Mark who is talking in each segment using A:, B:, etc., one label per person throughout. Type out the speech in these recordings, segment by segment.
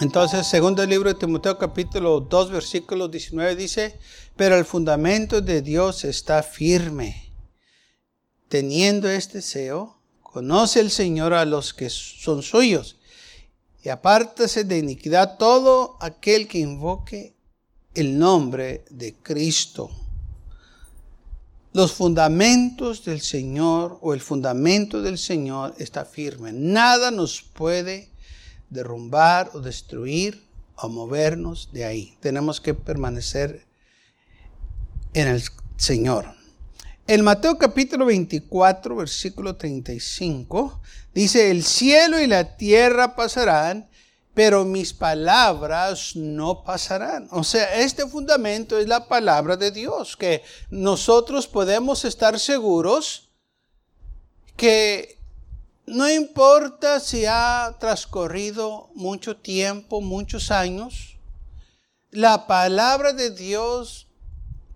A: Entonces, segundo libro de Timoteo capítulo 2 versículo 19 dice, pero el fundamento de Dios está firme. Teniendo este deseo, conoce el Señor a los que son suyos y apártase de iniquidad todo aquel que invoque el nombre de Cristo. Los fundamentos del Señor o el fundamento del Señor está firme. Nada nos puede derrumbar o destruir o movernos de ahí. Tenemos que permanecer en el Señor. En Mateo capítulo 24, versículo 35, dice, el cielo y la tierra pasarán, pero mis palabras no pasarán. O sea, este fundamento es la palabra de Dios, que nosotros podemos estar seguros que no importa si ha transcurrido mucho tiempo, muchos años, la palabra de Dios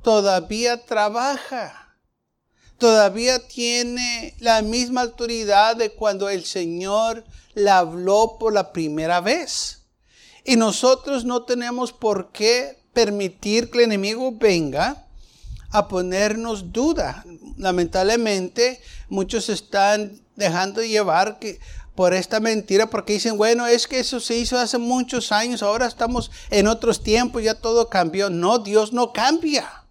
A: todavía trabaja, todavía tiene la misma autoridad de cuando el Señor la habló por la primera vez. Y nosotros no tenemos por qué permitir que el enemigo venga a ponernos duda. Lamentablemente, muchos están dejando llevar por esta mentira porque dicen, bueno, es que eso se hizo hace muchos años, ahora estamos en otros tiempos, ya todo cambió. No, Dios no cambia.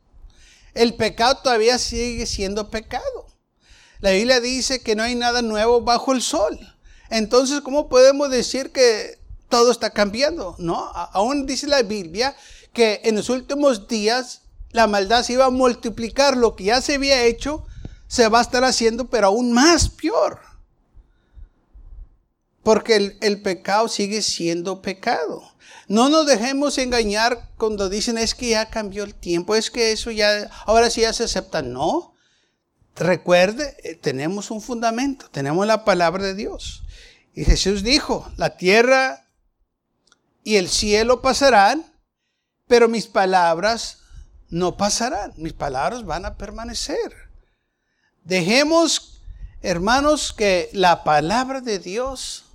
A: El pecado todavía sigue siendo pecado. La Biblia dice que no hay nada nuevo bajo el sol. Entonces, ¿cómo podemos decir que todo está cambiando? No, aún dice la Biblia que en los últimos días la maldad se iba a multiplicar, lo que ya se había hecho se va a estar haciendo, pero aún más peor. Porque el, el, pecado sigue siendo pecado. No nos dejemos engañar cuando dicen es que ya cambió el tiempo, es que eso ya, ahora sí ya se acepta. No. Recuerde, eh, tenemos un fundamento, tenemos la palabra de Dios. Y Jesús dijo, la tierra y el cielo pasarán, pero mis palabras no pasarán, mis palabras van a permanecer. Dejemos, hermanos, que la palabra de Dios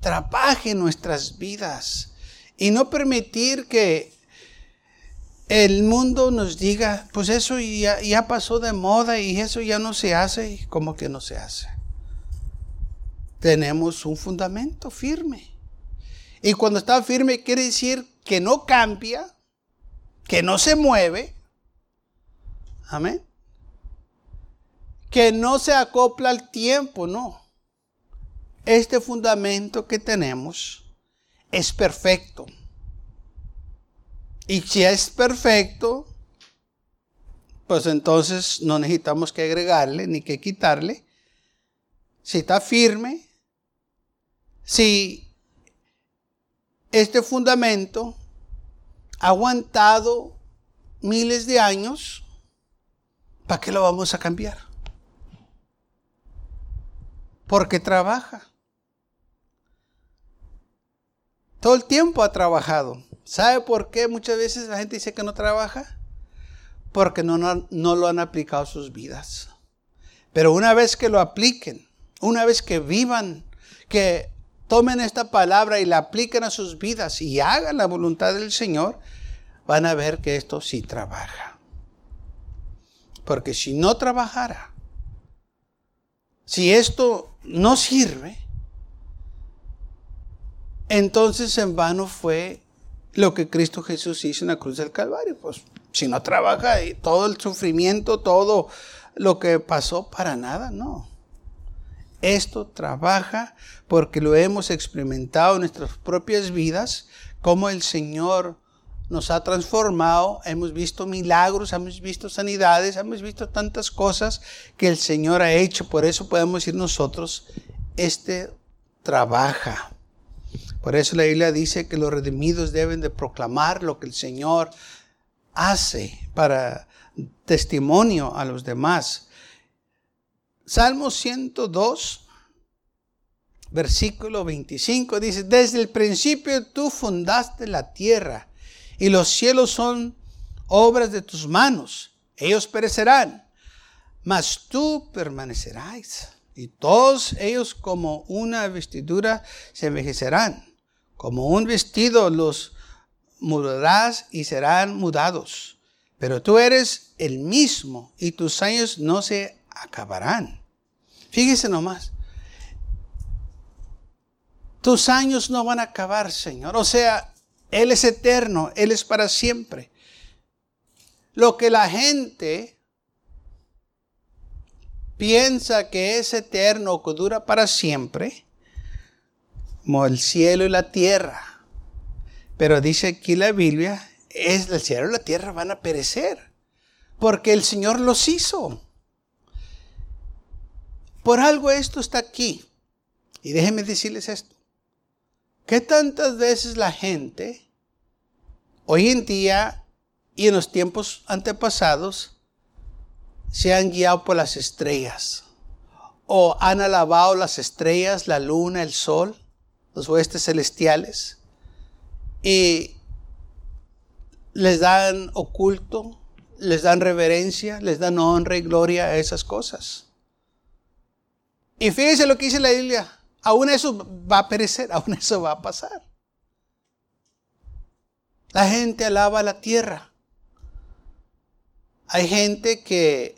A: trabaje nuestras vidas y no permitir que el mundo nos diga, pues eso ya, ya pasó de moda y eso ya no se hace, y como que no se hace. Tenemos un fundamento firme. Y cuando está firme quiere decir que no cambia, que no se mueve. Amén que no se acopla al tiempo, no. Este fundamento que tenemos es perfecto. Y si es perfecto, pues entonces no necesitamos que agregarle ni que quitarle. Si está firme, si este fundamento ha aguantado miles de años, ¿para qué lo vamos a cambiar? Porque trabaja. Todo el tiempo ha trabajado. ¿Sabe por qué muchas veces la gente dice que no trabaja? Porque no, no, lo han aplicado a sus vidas. Pero una vez que lo apliquen, una vez que vivan, que tomen esta palabra y la apliquen a sus vidas y hagan la voluntad del Señor, van a ver que esto sí trabaja. Porque si no trabajara, si esto no sirve, entonces en vano fue lo que Cristo Jesús hizo en la cruz del Calvario. Pues si no trabaja todo el sufrimiento, todo lo que pasó, para nada, no. Esto trabaja porque lo hemos experimentado en nuestras propias vidas, como el Señor nos ha transformado, hemos visto milagros, hemos visto sanidades, hemos visto tantas cosas que el Señor ha hecho. Por eso podemos decir nosotros, este trabaja. Por eso la Biblia dice que los redimidos deben de proclamar lo que el Señor hace para testimonio a los demás. Salmo 102, versículo 25 dice, desde el principio tú fundaste la tierra y los cielos son obras de tus manos. Ellos perecerán, mas tú permanecerás. Y todos ellos como una vestidura se envejecerán. Como un vestido los mudarás y serán mudados. Pero tú eres el mismo y tus años no se acabarán. Fíjese nomás. Tus años no van a acabar, Señor. O sea, Él es eterno, Él es para siempre. Lo que la gente piensa que es eterno, que dura para siempre, como el cielo y la tierra. Pero dice aquí la Biblia, es el cielo y la tierra van a perecer, porque el Señor los hizo. Por algo esto está aquí. Y déjenme decirles esto. ¿Qué tantas veces la gente hoy en día y en los tiempos antepasados se han guiado por las estrellas? ¿O han alabado las estrellas, la luna, el sol, los oestes celestiales? Y les dan oculto, les dan reverencia, les dan honra y gloria a esas cosas. Y fíjense lo que dice la Biblia, aún eso va a perecer, aún eso va a pasar. La gente alaba la tierra. Hay gente que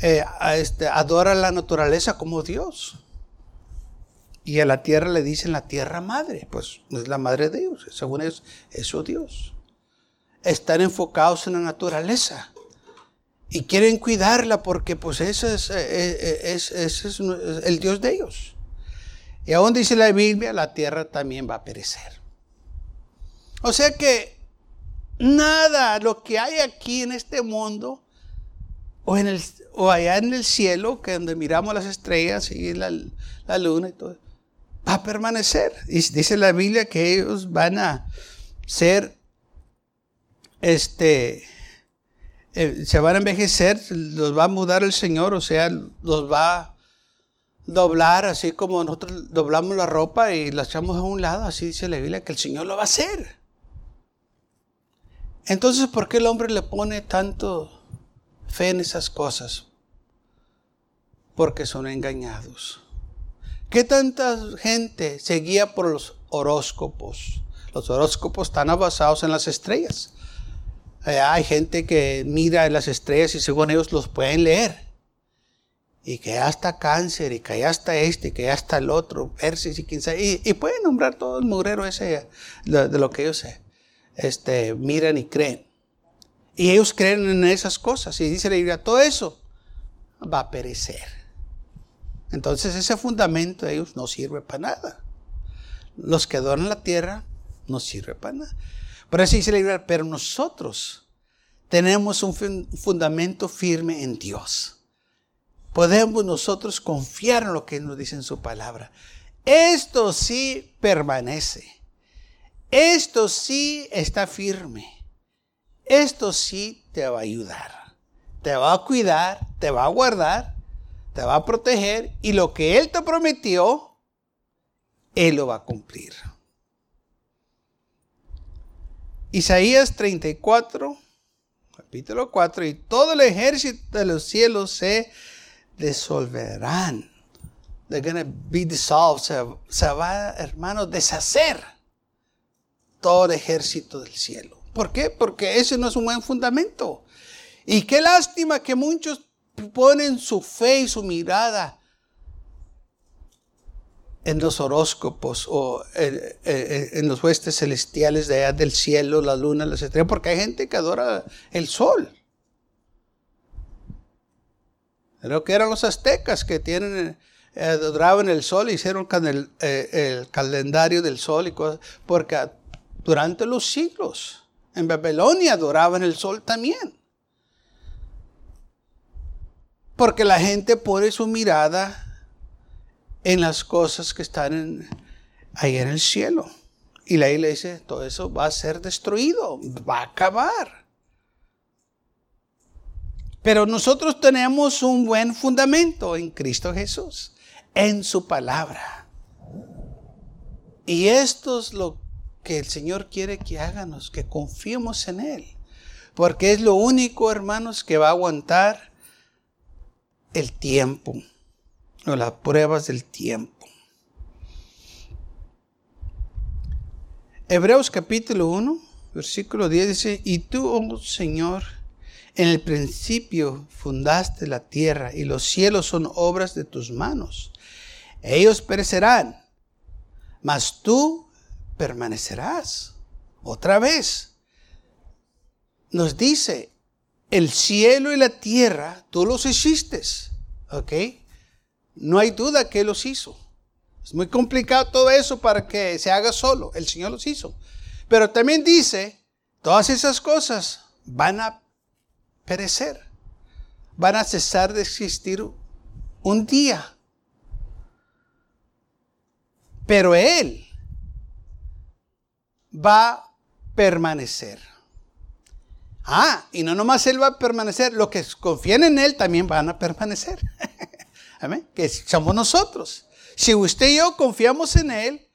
A: eh, este, adora la naturaleza como Dios. Y a la tierra le dicen la tierra madre, pues no es la madre de Dios, según es su Dios. Están enfocados en la naturaleza y quieren cuidarla porque pues ese es, eh, eh, es, es, el Dios de ellos. Y aún dice la Biblia, la tierra también va a perecer. O sea que nada, lo que hay aquí en este mundo, o, en el, o allá en el cielo, que donde miramos las estrellas y la, la luna y todo, va a permanecer. Y dice la Biblia que ellos van a ser, este, eh, se van a envejecer, los va a mudar el Señor, o sea, los va a doblar, así como nosotros doblamos la ropa y la echamos a un lado, así dice la Biblia que el Señor lo va a hacer. Entonces, ¿por qué el hombre le pone tanto fe en esas cosas? Porque son engañados. ¿Qué tanta gente se guía por los horóscopos? Los horóscopos están basados en las estrellas. Eh, hay gente que mira las estrellas y según ellos los pueden leer. Y que ya está cáncer, y que ya está este, y que ya está el otro, Persis y quién sabe. Y, pueden nombrar todo el mugrero ese de, lo que ellos este, miran y creen. Y ellos creen en esas cosas. Y dice la Biblia, todo eso va a perecer. Entonces ese fundamento de ellos no sirve para nada. Los que adoran la tierra no sirve para nada. Por eso dice la Biblia, pero nosotros tenemos un fundamento firme en Dios. Podemos nosotros confiar en lo que nos dice en su palabra. Esto sí permanece. Esto sí está firme. Esto sí te va a ayudar. Te va a cuidar, te va a guardar te va a proteger y lo que Él te prometió, Él lo va a cumplir. Isaías 34, capítulo 4, y todo el ejército de los cielos se disolverán. They're to be dissolved. Se, se va, hermano, deshacer todo el ejército del cielo. ¿Por qué? Porque ese no es un buen fundamento. Y qué lástima que muchos ponen su fe y su mirada en los horóscopos o en, los huestes celestiales de allá del cielo, la luna, las estrellas, porque hay gente que adora el sol. Creo que eran los aztecas que tienen, eh, adoraban el sol, hicieron el, eh, el calendario del sol y cosas, porque durante los siglos en Babilonia adoraban el sol también. Porque la gente pone su mirada en las cosas que están ahí en el cielo. Y la iglesia dice, todo eso va a ser destruido, va a acabar. Pero nosotros tenemos un buen fundamento en Cristo Jesús, en su palabra. Y esto es lo que el Señor quiere que háganos, que confiemos en Él. Porque es lo único, hermanos, que va a aguantar el tiempo, o las pruebas del tiempo. Hebreos capítulo 1, versículo 10 dice, y tú, oh Señor, en el principio fundaste la tierra y los cielos son obras de tus manos. Ellos perecerán, mas tú permanecerás. Otra vez, nos dice, el cielo y la tierra, tú los hiciste. ¿Ok? No hay duda que los hizo. Es muy complicado todo eso para que se haga solo. El Señor los hizo. Pero también dice, todas esas cosas van a perecer. Van a cesar de existir un día. Pero Él va a permanecer. Ah, y no nomás Él va a permanecer, los que confían en Él también van a permanecer. Amén. Que somos nosotros. Si usted y yo confiamos en Él,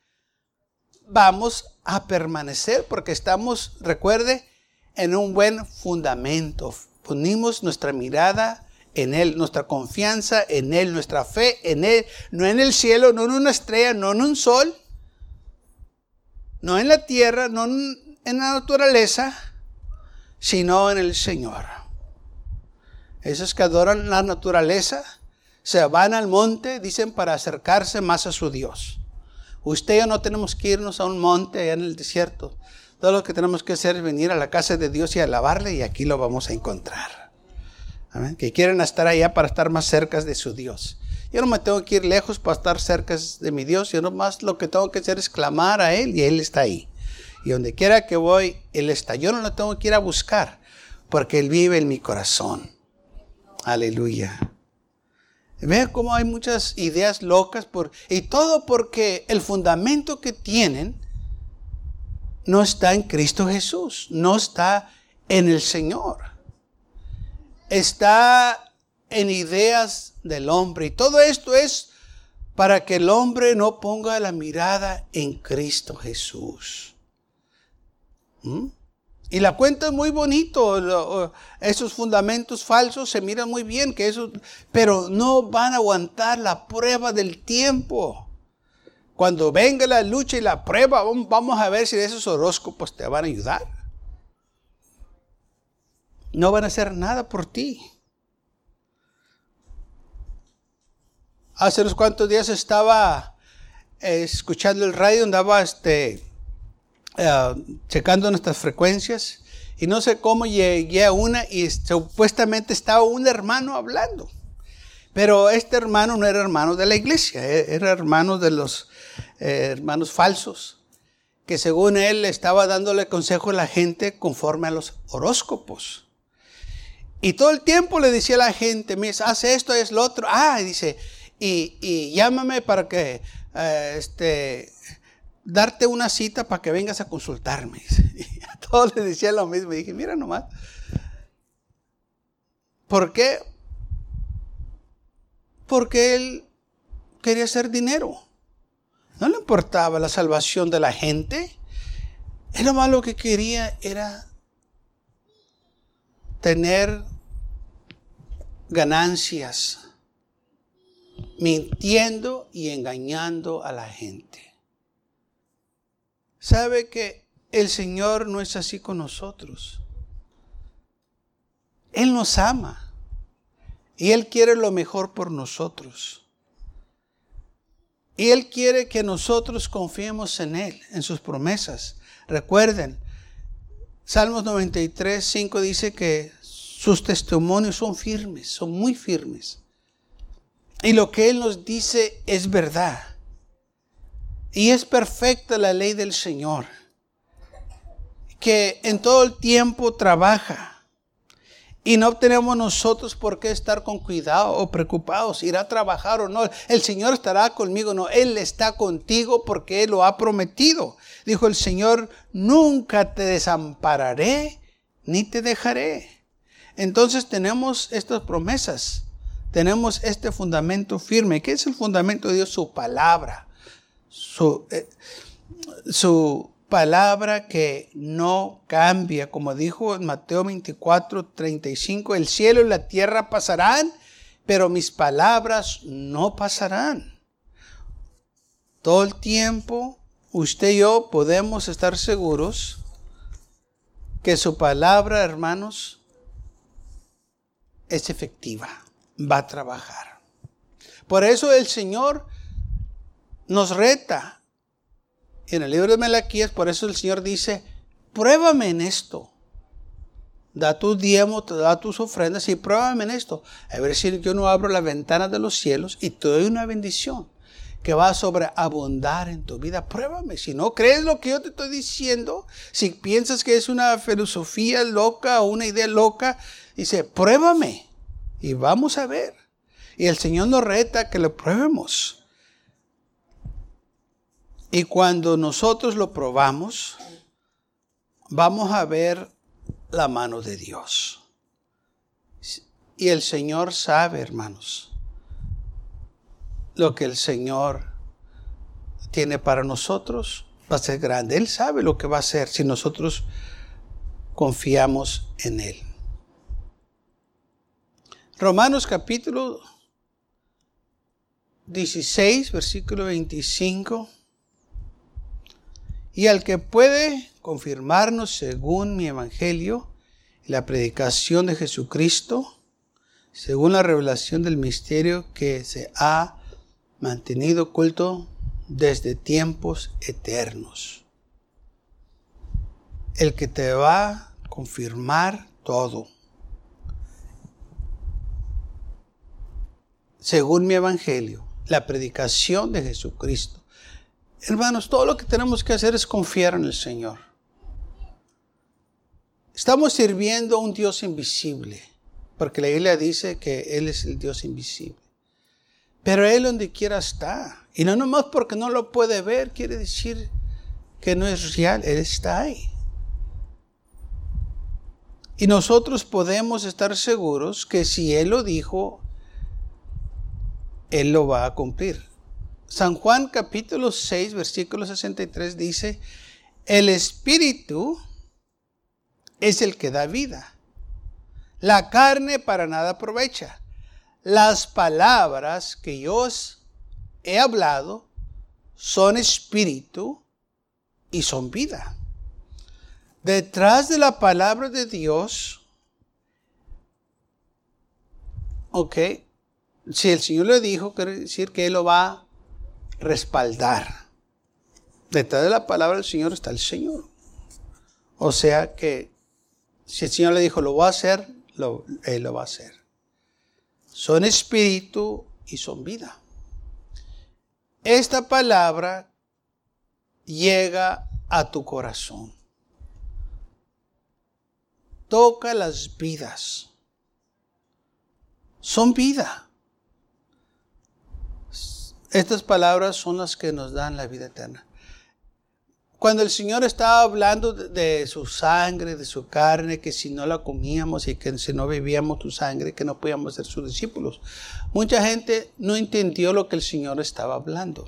A: vamos a permanecer porque estamos, recuerde, en un buen fundamento. Ponimos nuestra mirada en Él, nuestra confianza en Él, nuestra fe en Él, no en el cielo, no en una estrella, no en un sol, no en la tierra, no en la naturaleza, sino en el Señor. Esos que adoran la naturaleza, se van al monte, dicen, para acercarse más a su Dios. Usted y yo no tenemos que irnos a un monte allá en el desierto. Todo lo que tenemos que hacer es venir a la casa de Dios y alabarle y aquí lo vamos a encontrar. Que quieren estar allá para estar más cerca de su Dios. Yo no me tengo que ir lejos para estar cerca de mi Dios. Yo nomás lo que tengo que hacer es clamar a Él y Él está ahí. Y donde quiera que voy, Él está. Yo no lo tengo que ir a buscar porque Él vive en mi corazón. Aleluya. Ve cómo hay muchas ideas locas y todo porque el fundamento que tienen no está en Cristo Jesús, no está en el Señor. Está en ideas del hombre. Y todo esto es para que el hombre no ponga la mirada en Cristo Jesús. ¿Mm? Y la cuenta es muy bonito, esos fundamentos falsos se miran muy bien, que eso, pero no van a aguantar la prueba del tiempo. Cuando venga la lucha y la prueba, vamos a ver si esos horóscopos te van a ayudar. No van a hacer nada por ti. Hace unos cuantos días estaba eh, escuchando el radio, andaba este, eh, checando nuestras frecuencias y no sé cómo llegué a una y supuestamente estaba un hermano hablando. Pero este hermano no era hermano de la iglesia, e-, era hermano de los eh, hermanos falsos, que según él estaba dándole consejo a la gente conforme a los horóscopos. Y todo el tiempo le decía a la gente, mira, hace esto, es lo otro. Ah, y dice, y, llámame para que eh, este, darte una cita para que vengas a consultarme. Y a todos les decía lo mismo. Y dije, mira nomás. ¿Por qué? Porque él quería hacer dinero. No le importaba la salvación de la gente. Él más lo que quería era tener ganancias, mintiendo y engañando a la gente. Sabe que el Señor no es así con nosotros. Él nos ama y Él quiere lo mejor por nosotros. Y Él quiere que nosotros confiemos en Él, en sus promesas. Recuerden, Salmos 93, 5 dice que sus testimonios son firmes, son muy firmes. Y lo que Él nos dice es verdad. Y es perfecta la ley del Señor, que en todo el tiempo trabaja. Y no tenemos nosotros por qué estar con cuidado o preocupados, irá a trabajar o no. El Señor estará conmigo, no, Él está contigo porque Él lo ha prometido. Dijo el Señor, nunca te desampararé ni te dejaré. Entonces tenemos estas promesas, tenemos este fundamento firme. ¿Qué es el fundamento de Dios? Su palabra. Su, eh, su palabra que no cambia, como dijo en Mateo 24, 35, el cielo y la tierra pasarán, pero mis palabras no pasarán. Todo el tiempo, usted y yo podemos estar seguros que su palabra, hermanos, es efectiva, va a trabajar. Por eso el Señor nos reta en el libro de Melaquías, por eso el Señor dice, pruébame en esto. Da tu diezmo, da tus ofrendas y pruébame en esto. A ver si yo no abro la ventana de los cielos y te doy una bendición que va a sobreabundar en tu vida. Pruébame. Si no crees lo que yo te estoy diciendo, si piensas que es una filosofía loca o una idea loca, dice, pruébame y vamos a ver. Y el Señor nos reta que lo pruebemos. Y cuando nosotros lo probamos, vamos a ver la mano de Dios. Y el Señor sabe, hermanos, lo que el Señor tiene para nosotros va a ser grande. Él sabe lo que va a hacer si nosotros confiamos en Él. Romanos capítulo 16, versículo 25 y al que puede confirmarnos según mi evangelio, la predicación de Jesucristo, según la revelación del misterio que se ha mantenido oculto desde tiempos eternos. El que te va a confirmar todo. Según mi evangelio, la predicación de Jesucristo Hermanos, todo lo que tenemos que hacer es confiar en el Señor. Estamos sirviendo a un Dios invisible, porque la Biblia dice que Él es el Dios invisible. Pero Él donde quiera está. Y no nomás porque no lo puede ver, quiere decir que no es real, Él está ahí. Y nosotros podemos estar seguros que si Él lo dijo, Él lo va a cumplir. San Juan capítulo 6, versículo 63 dice, el Espíritu es el que da vida. La carne para nada aprovecha. Las palabras que yo os he hablado son espíritu y son vida. Detrás de la palabra de Dios, ok, si el Señor le dijo, quiere decir que Él lo va respaldar. Detrás de la palabra del Señor está el Señor. O sea que si el Señor le dijo, lo va a hacer, Él lo va a hacer. Son espíritu y son vida. Esta palabra llega a tu corazón. Toca las vidas. Son vida. Estas palabras son las que nos dan la vida eterna. Cuando el Señor estaba hablando de su sangre, de su carne, que si no la comíamos y que si no bebíamos tu sangre, que no podíamos ser sus discípulos, mucha gente no entendió lo que el Señor estaba hablando.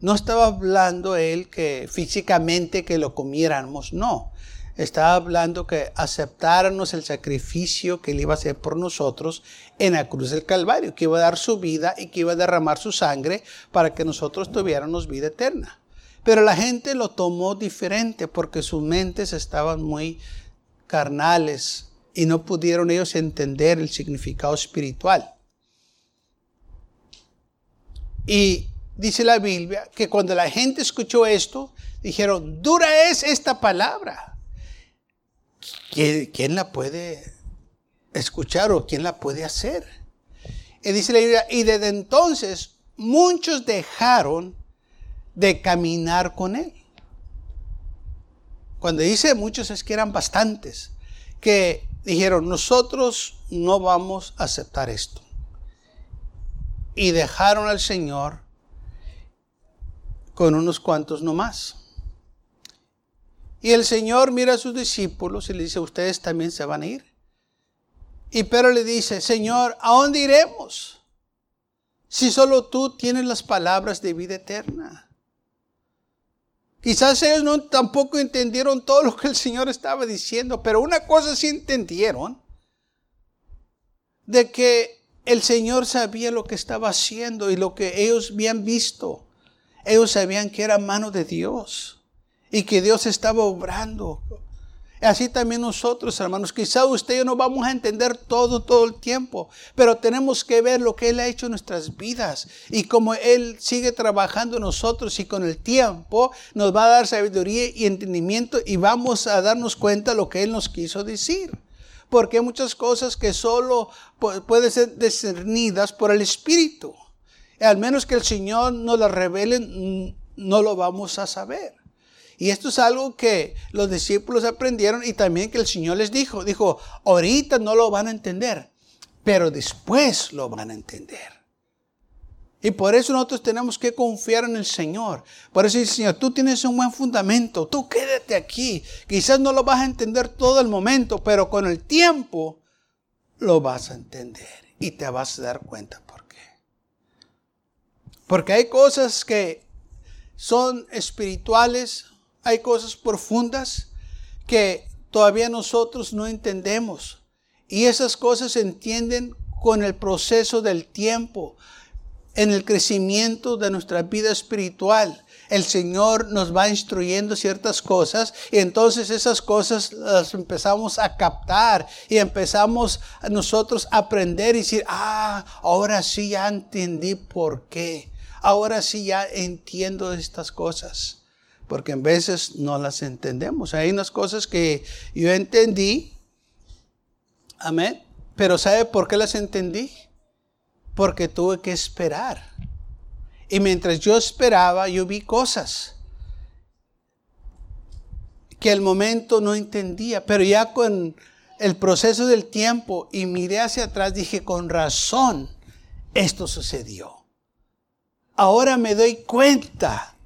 A: No estaba hablando Él que físicamente que lo comiéramos, no estaba hablando que aceptáramos el sacrificio que Él iba a hacer por nosotros en la cruz del Calvario, que iba a dar su vida y que iba a derramar su sangre para que nosotros tuviéramos vida eterna. Pero la gente lo tomó diferente porque sus mentes estaban muy carnales y no pudieron ellos entender el significado espiritual. Y dice la Biblia que cuando la gente escuchó esto, dijeron, dura es esta palabra. ¿Quién, la puede escuchar o quién la puede hacer? Y dice la Biblia, y desde entonces muchos dejaron de caminar con él. Cuando dice muchos es que eran bastantes, que dijeron, nosotros no vamos a aceptar esto. Y dejaron al Señor con unos cuantos nomás. Y el Señor mira a sus discípulos y le dice, ustedes también se van a ir. Y Pedro le dice, Señor, ¿a dónde iremos? Si solo tú tienes las palabras de vida eterna. Quizás ellos no tampoco entendieron todo lo que el Señor estaba diciendo, pero una cosa sí entendieron, de que el Señor sabía lo que estaba haciendo y lo que ellos habían visto. Ellos sabían que era mano de Dios y que Dios estaba obrando. Así también nosotros, hermanos, quizá usted y yo no vamos a entender todo, todo el tiempo, pero tenemos que ver lo que Él ha hecho en nuestras vidas y cómo Él sigue trabajando en nosotros y con el tiempo nos va a dar sabiduría y entendimiento y vamos a darnos cuenta lo que Él nos quiso decir. Porque hay muchas cosas que solo pueden ser discernidas por el Espíritu. Al menos que el Señor nos las revele, no lo vamos a saber. Y esto es algo que los discípulos aprendieron y también que el Señor les dijo. Dijo, ahorita no lo van a entender, pero después lo van a entender. Y por eso nosotros tenemos que confiar en el Señor. Por eso dice Señor, tú tienes un buen fundamento, tú quédate aquí. Quizás no lo vas a entender todo el momento, pero con el tiempo lo vas a entender y te vas a dar cuenta por qué. Porque hay cosas que son espirituales, hay cosas profundas que todavía nosotros no entendemos. Y esas cosas se entienden con el proceso del tiempo, en el crecimiento de nuestra vida espiritual. El Señor nos va instruyendo ciertas cosas y entonces esas cosas las empezamos a captar y empezamos nosotros a aprender y decir, ah, ahora sí ya entendí por qué. Ahora sí ya entiendo estas cosas porque en veces no las entendemos. Hay unas cosas que yo entendí, amén, pero ¿sabe por qué las entendí? Porque tuve que esperar. Y mientras yo esperaba, yo vi cosas que al momento no entendía, pero ya con el proceso del tiempo y miré hacia atrás, dije, con razón, esto sucedió. Ahora me doy cuenta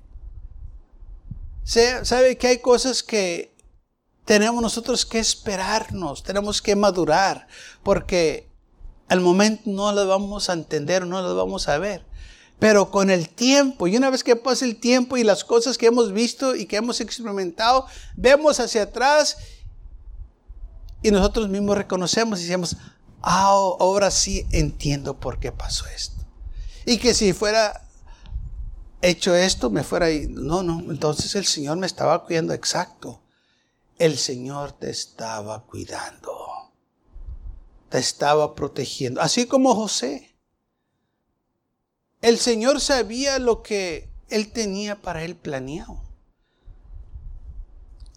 A: sabe que hay cosas que tenemos nosotros que esperarnos, tenemos que madurar, porque al momento no lo vamos a entender, no lo vamos a ver. Pero con el tiempo, y una vez que pasa el tiempo y las cosas que hemos visto y que hemos experimentado, vemos hacia atrás y nosotros mismos reconocemos y decimos, ah, ahora sí entiendo por qué pasó esto. Y que si fuera hecho esto, me fuera ahí. No, no, entonces el Señor me estaba cuidando exacto. El Señor te estaba cuidando. Te estaba protegiendo. Así como José. El Señor sabía lo que él tenía para él planeado.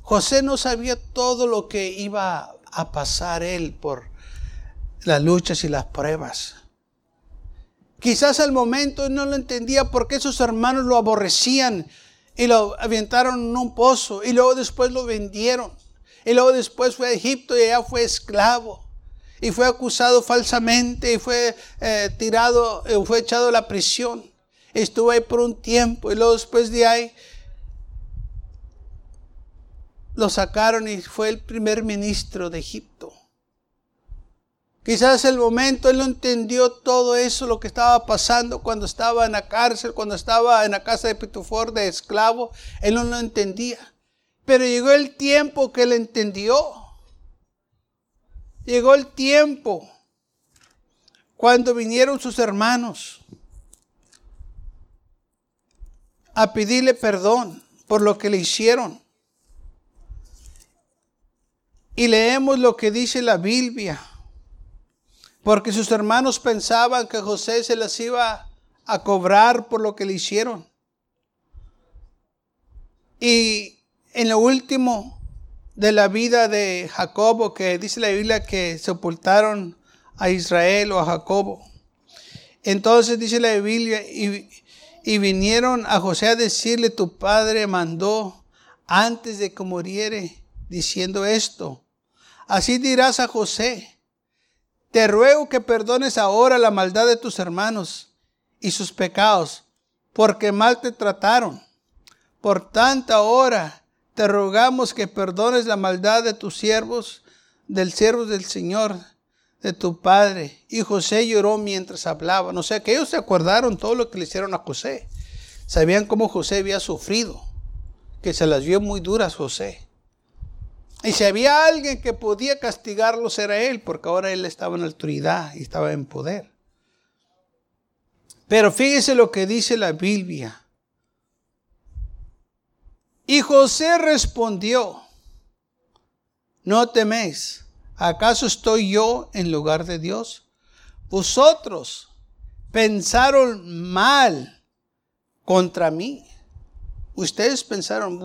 A: José no sabía todo lo que iba a pasar él por las luchas y las pruebas. Quizás al momento no lo entendía porque sus hermanos lo aborrecían y lo aventaron en un pozo y luego después lo vendieron. Y luego después fue a Egipto y allá fue esclavo. Y fue acusado falsamente y fue eh, tirado, eh, fue echado a la prisión. Estuvo ahí por un tiempo y luego después de ahí lo sacaron y fue el primer ministro de Egipto. Quizás el momento él no entendió todo eso, lo que estaba pasando cuando estaba en la cárcel, cuando estaba en la casa de Pitufor de esclavo, él no lo entendía. Pero llegó el tiempo que él entendió. Llegó el tiempo cuando vinieron sus hermanos a pedirle perdón por lo que le hicieron. Y leemos lo que dice la Biblia porque sus hermanos pensaban que José se las iba a cobrar por lo que le hicieron. Y en lo último de la vida de Jacobo, que dice la Biblia que sepultaron a Israel o a Jacobo. Entonces dice la Biblia, y, y vinieron a José a decirle, tu padre mandó antes de que muriere, diciendo esto. Así dirás a José, te ruego que perdones ahora la maldad de tus hermanos y sus pecados, porque mal te trataron. Por tanta hora te rogamos que perdones la maldad de tus siervos, del siervo del Señor, de tu padre. Y José lloró mientras hablaba. O sea, que ellos se acordaron todo lo que le hicieron a José. Sabían cómo José había sufrido, que se las vio muy duras José. Y si había alguien que podía castigarlos era él, porque ahora él estaba en autoridad y estaba en poder. Pero fíjese lo que dice la Biblia. Y José respondió, no teméis, ¿acaso estoy yo en lugar de Dios? Vosotros pensaron mal contra mí. Ustedes pensaron,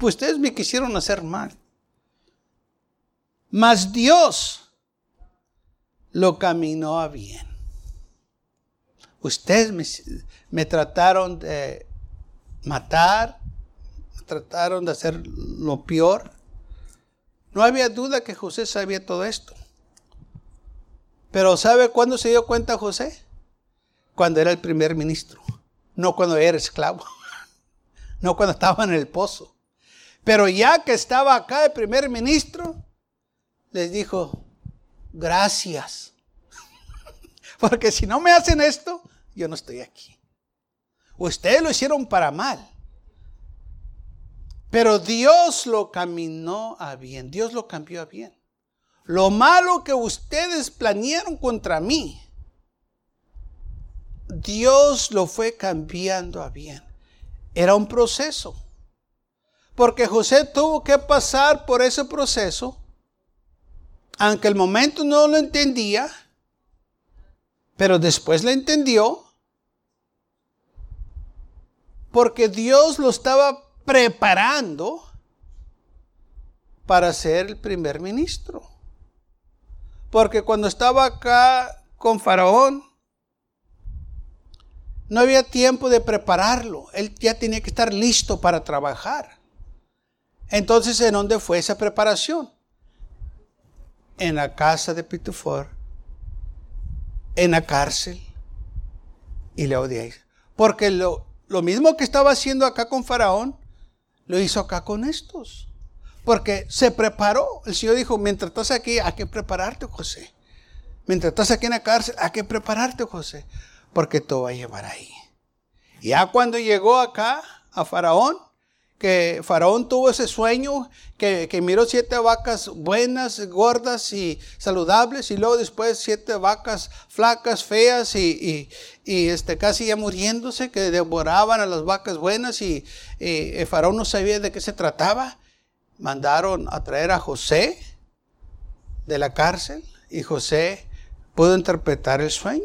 A: ustedes me quisieron hacer mal. Mas Dios lo caminó a bien. Ustedes me, me trataron de matar, me trataron de hacer lo peor. No había duda que José sabía todo esto. Pero ¿sabe cuándo se dio cuenta José? Cuando era el primer ministro, no cuando era esclavo, no cuando estaba en el pozo. Pero ya que estaba acá el primer ministro, les dijo, gracias. Porque si no me hacen esto, yo no estoy aquí. Ustedes lo hicieron para mal. Pero Dios lo caminó a bien. Dios lo cambió a bien. Lo malo que ustedes planearon contra mí, Dios lo fue cambiando a bien. Era un proceso. Porque José tuvo que pasar por ese proceso, aunque el momento no lo entendía, pero después lo entendió porque Dios lo estaba preparando para ser el primer ministro. Porque cuando estaba acá con Faraón, no había tiempo de prepararlo. Él ya tenía que estar listo para trabajar. Entonces, ¿en dónde fue esa preparación? En la casa de Pitufor, en la cárcel, y le odiáis. Porque lo, lo mismo que estaba haciendo acá con Faraón, lo hizo acá con estos. Porque se preparó. El Señor dijo, mientras estás aquí, hay que prepararte, José. Mientras estás aquí en la cárcel, hay que prepararte, José. Porque todo va a llevar ahí. Ya cuando llegó acá a Faraón, que Faraón tuvo ese sueño, que, miró siete vacas buenas, gordas y saludables, y luego después siete vacas flacas, feas y, este, casi ya muriéndose, que devoraban a las vacas buenas, y, y Faraón no sabía de qué se trataba. Mandaron a traer a José de la cárcel, y José pudo interpretar el sueño.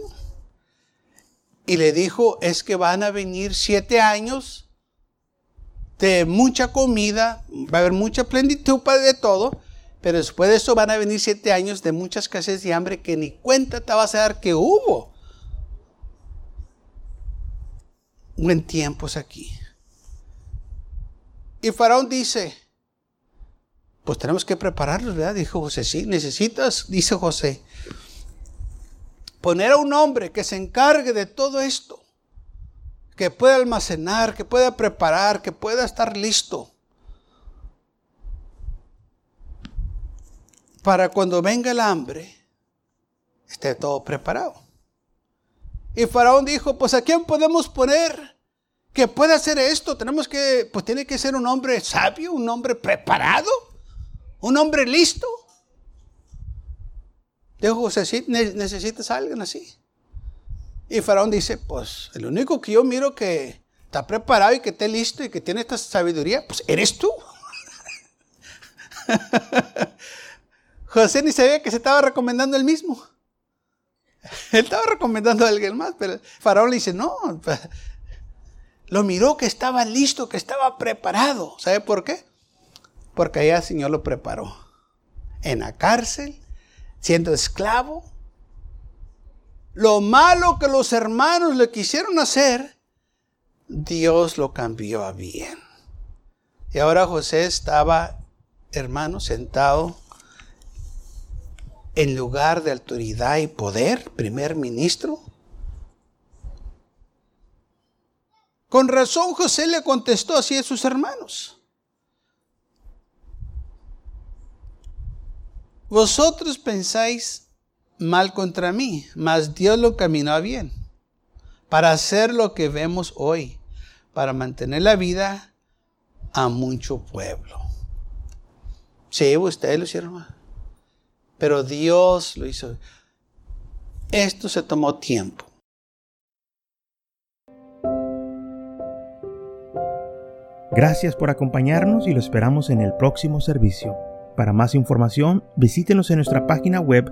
A: Y le dijo, es que van a venir siete años de mucha comida, va a haber mucha plenitud de todo, pero después de eso van a venir siete años de mucha escasez y hambre que ni cuenta te vas a dar que hubo. Buen tiempos aquí. Y Faraón dice, pues tenemos que prepararlos, ¿verdad? Dijo José, sí, necesitas, dice José, poner a un hombre que se encargue de todo esto que pueda almacenar, que pueda preparar, que pueda estar listo. Para cuando venga el hambre, esté todo preparado. Y Faraón dijo, pues a quién podemos poner que pueda hacer esto. Tenemos que, pues tiene que ser un hombre sabio, un hombre preparado, un hombre listo. Dijo José, necesitas alguien así. Y Faraón dice, pues el único que yo miro que está preparado y que esté listo y que tiene esta sabiduría, pues eres tú. José ni sabía que se estaba recomendando él mismo. Él estaba recomendando a alguien más, pero Faraón le dice, no, lo miró que estaba listo, que estaba preparado. ¿Sabe por qué? Porque allá el Señor lo preparó. En la cárcel, siendo esclavo, lo malo que los hermanos le quisieron hacer, Dios lo cambió a bien. Y ahora José estaba, hermano, sentado en lugar de autoridad y poder, primer ministro. Con razón José le contestó así a sus hermanos. Vosotros pensáis mal contra mí, mas Dios lo caminó a bien para hacer lo que vemos hoy, para mantener la vida a mucho pueblo. Sí, ustedes lo hicieron pero Dios lo hizo. Esto se tomó tiempo.
B: Gracias por acompañarnos y lo esperamos en el próximo servicio. Para más información, visítenos en nuestra página web